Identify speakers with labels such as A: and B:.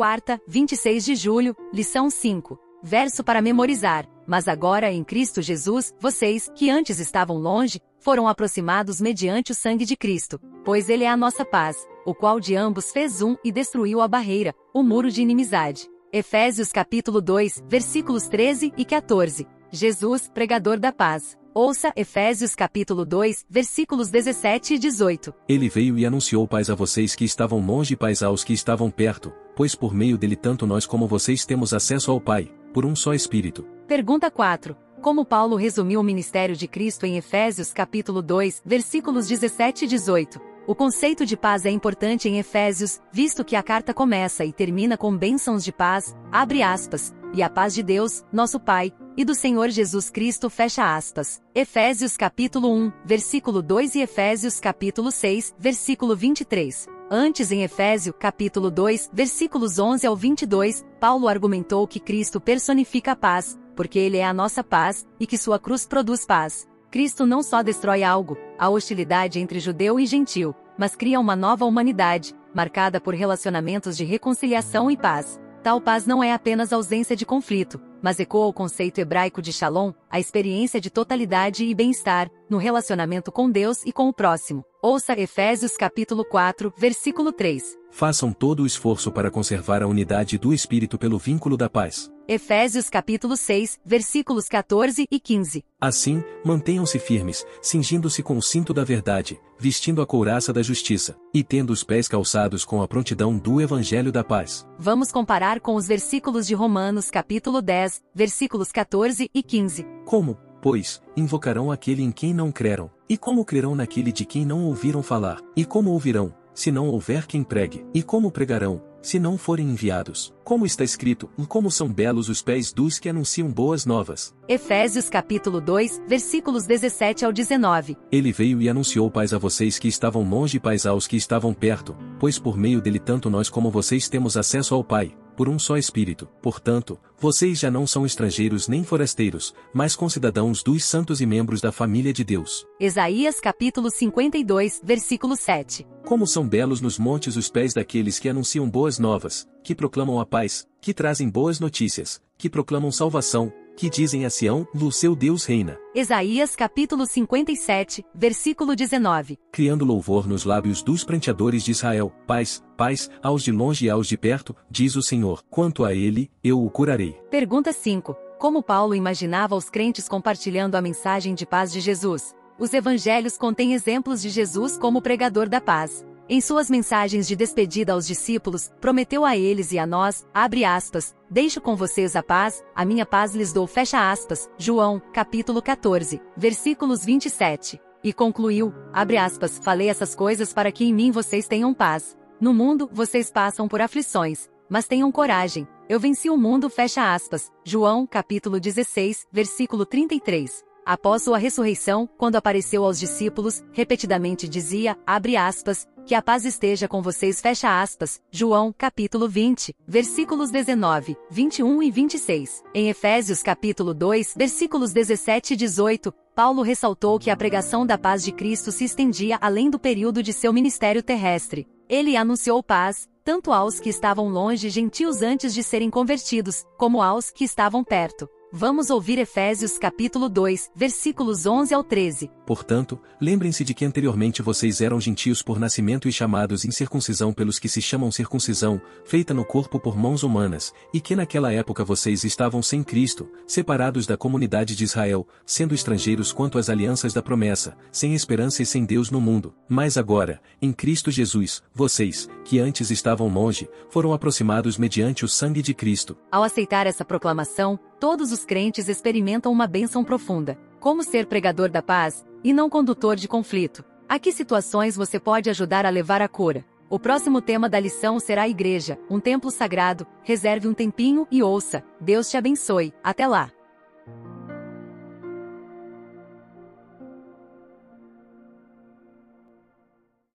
A: quarta, 26 de julho, lição 5. Verso para memorizar. Mas agora em Cristo Jesus, vocês, que antes estavam longe, foram aproximados mediante o sangue de Cristo, pois ele é a nossa paz, o qual de ambos fez um e destruiu a barreira, o muro de inimizade. Efésios capítulo 2, versículos 13 e 14. Jesus, pregador da paz. Ouça Efésios capítulo 2, versículos 17 e 18.
B: Ele veio e anunciou paz a vocês que estavam longe e paz aos que estavam perto, pois por meio dele tanto nós como vocês temos acesso ao Pai, por um só Espírito.
A: Pergunta 4. Como Paulo resumiu o ministério de Cristo em Efésios capítulo 2, versículos 17 e 18? O conceito de paz é importante em Efésios, visto que a carta começa e termina com bênçãos de paz, abre aspas, e a paz de Deus, nosso Pai, e do Senhor Jesus Cristo fecha aspas. Efésios capítulo 1, versículo 2 e Efésios capítulo 6, versículo 23. Antes em Efésio, capítulo 2, versículos 11 ao 22, Paulo argumentou que Cristo personifica a paz, porque ele é a nossa paz, e que sua cruz produz paz. Cristo não só destrói algo, a hostilidade entre judeu e gentil, mas cria uma nova humanidade, marcada por relacionamentos de reconciliação e paz. Tal paz não é apenas ausência de conflito, mas ecoa o conceito hebraico de shalom, a experiência de totalidade e bem-estar, no relacionamento com Deus e com o próximo. Ouça Efésios capítulo 4, versículo 3.
B: Façam todo o esforço para conservar a unidade do Espírito pelo vínculo da paz.
A: Efésios capítulo 6, versículos 14 e 15.
B: Assim, mantenham-se firmes, cingindo-se com o cinto da verdade, vestindo a couraça da justiça, e tendo os pés calçados com a prontidão do evangelho da paz.
A: Vamos comparar com os versículos de Romanos capítulo 10, versículos 14 e 15.
B: Como, pois, invocarão aquele em quem não creram? E como crerão naquele de quem não ouviram falar? E como ouvirão, se não houver quem pregue? E como pregarão, se não forem enviados. Como está escrito, como são belos os pés dos que anunciam boas novas.
A: Efésios capítulo 2, versículos 17 ao 19.
B: Ele veio e anunciou paz a vocês que estavam longe e paz aos que estavam perto, pois por meio dele tanto nós como vocês temos acesso ao Pai por um só Espírito. Portanto, vocês já não são estrangeiros nem forasteiros, mas concidadãos dos santos e membros da família de Deus.
A: Isaías capítulo 52, versículo 7.
B: Como são belos nos montes os pés daqueles que anunciam boas novas, que proclamam a paz, que trazem boas notícias, que proclamam salvação, que dizem a Sião, do seu Deus reina.
A: Isaías capítulo 57, versículo 19.
B: Criando louvor nos lábios dos pranteadores de Israel, paz, paz, aos de longe e aos de perto, diz o Senhor, quanto a ele, eu o curarei.
A: Pergunta 5. Como Paulo imaginava os crentes compartilhando a mensagem de paz de Jesus? Os evangelhos contêm exemplos de Jesus como pregador da paz. Em suas mensagens de despedida aos discípulos, prometeu a eles e a nós, abre aspas, deixo com vocês a paz, a minha paz lhes dou, fecha aspas, João, capítulo 14, versículos 27. E concluiu, abre aspas, falei essas coisas para que em mim vocês tenham paz. No mundo, vocês passam por aflições, mas tenham coragem, eu venci o mundo, fecha aspas, João, capítulo 16, versículo 33. Após sua ressurreição, quando apareceu aos discípulos, repetidamente dizia, abre aspas, que a paz esteja com vocês, fecha aspas, João, capítulo 20, versículos 19, 21 e 26. Em Efésios capítulo 2, versículos 17 e 18, Paulo ressaltou que a pregação da paz de Cristo se estendia além do período de seu ministério terrestre. Ele anunciou paz, tanto aos que estavam longe gentios antes de serem convertidos, como aos que estavam perto. Vamos ouvir Efésios capítulo 2, versículos 11 ao 13.
B: Portanto, lembrem-se de que anteriormente vocês eram gentios por nascimento e chamados incircuncisão pelos que se chamam circuncisão, feita no corpo por mãos humanas, e que naquela época vocês estavam sem Cristo, separados da comunidade de Israel, sendo estrangeiros quanto às alianças da promessa, sem esperança e sem Deus no mundo. Mas agora, em Cristo Jesus, vocês, que antes estavam longe, foram aproximados mediante o sangue de Cristo.
A: Ao aceitar essa proclamação, todos os crentes experimentam uma bênção profunda. Como ser pregador da paz, e não condutor de conflito. A que situações você pode ajudar a levar a cura? O próximo tema da lição será a igreja, um templo sagrado. Reserve um tempinho e ouça. Deus te abençoe. Até lá!